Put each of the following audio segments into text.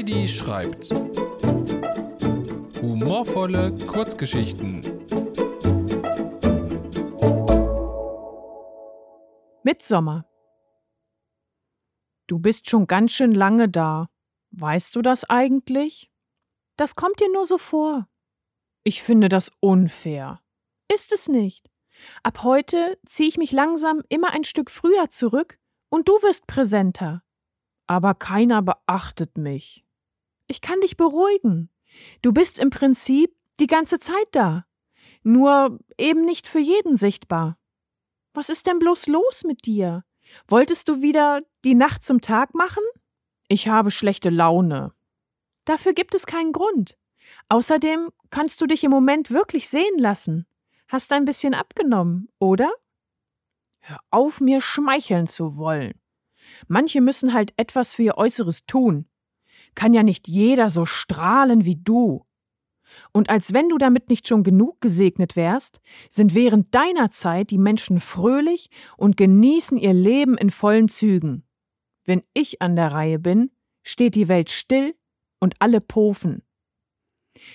Heidi schreibt. Humorvolle Kurzgeschichten. Mitsommer. Du bist schon ganz schön lange da. Weißt du das eigentlich? Das kommt dir nur so vor. Ich finde das unfair. Ist es nicht. Ab heute ziehe ich mich langsam immer ein Stück früher zurück und du wirst präsenter. Aber keiner beachtet mich. Ich kann dich beruhigen. Du bist im Prinzip die ganze Zeit da. Nur eben nicht für jeden sichtbar. Was ist denn bloß los mit dir? Wolltest du wieder die Nacht zum Tag machen? Ich habe schlechte Laune. Dafür gibt es keinen Grund. Außerdem kannst du dich im Moment wirklich sehen lassen. Hast ein bisschen abgenommen, oder? Hör auf, mir schmeicheln zu wollen. Manche müssen halt etwas für ihr Äußeres tun. Kann ja nicht jeder so strahlen wie du. Und als wenn du damit nicht schon genug gesegnet wärst, sind während deiner Zeit die Menschen fröhlich und genießen ihr Leben in vollen Zügen. Wenn ich an der Reihe bin, steht die Welt still und alle pofen.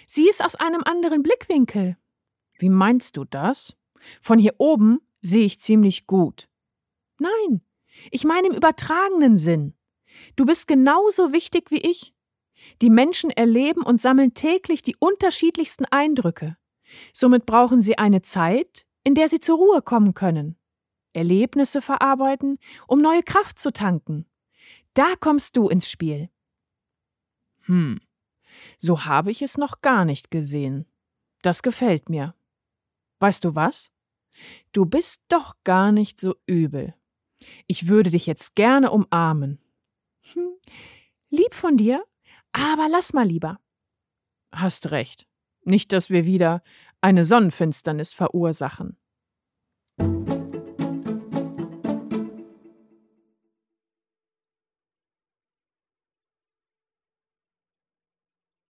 Sieh es aus einem anderen Blickwinkel. Wie meinst du das? Von hier oben sehe ich ziemlich gut. Nein, ich meine im übertragenen Sinn. Du bist genauso wichtig wie ich. Die Menschen erleben und sammeln täglich die unterschiedlichsten Eindrücke. Somit brauchen sie eine Zeit, in der sie zur Ruhe kommen können. Erlebnisse verarbeiten, um neue Kraft zu tanken. Da kommst du ins Spiel. Hm, so habe ich es noch gar nicht gesehen. Das gefällt mir. Weißt du was? Du bist doch gar nicht so übel. Ich würde dich jetzt gerne umarmen. Lieb von dir, aber lass mal lieber. Hast recht. Nicht, dass wir wieder eine Sonnenfinsternis verursachen.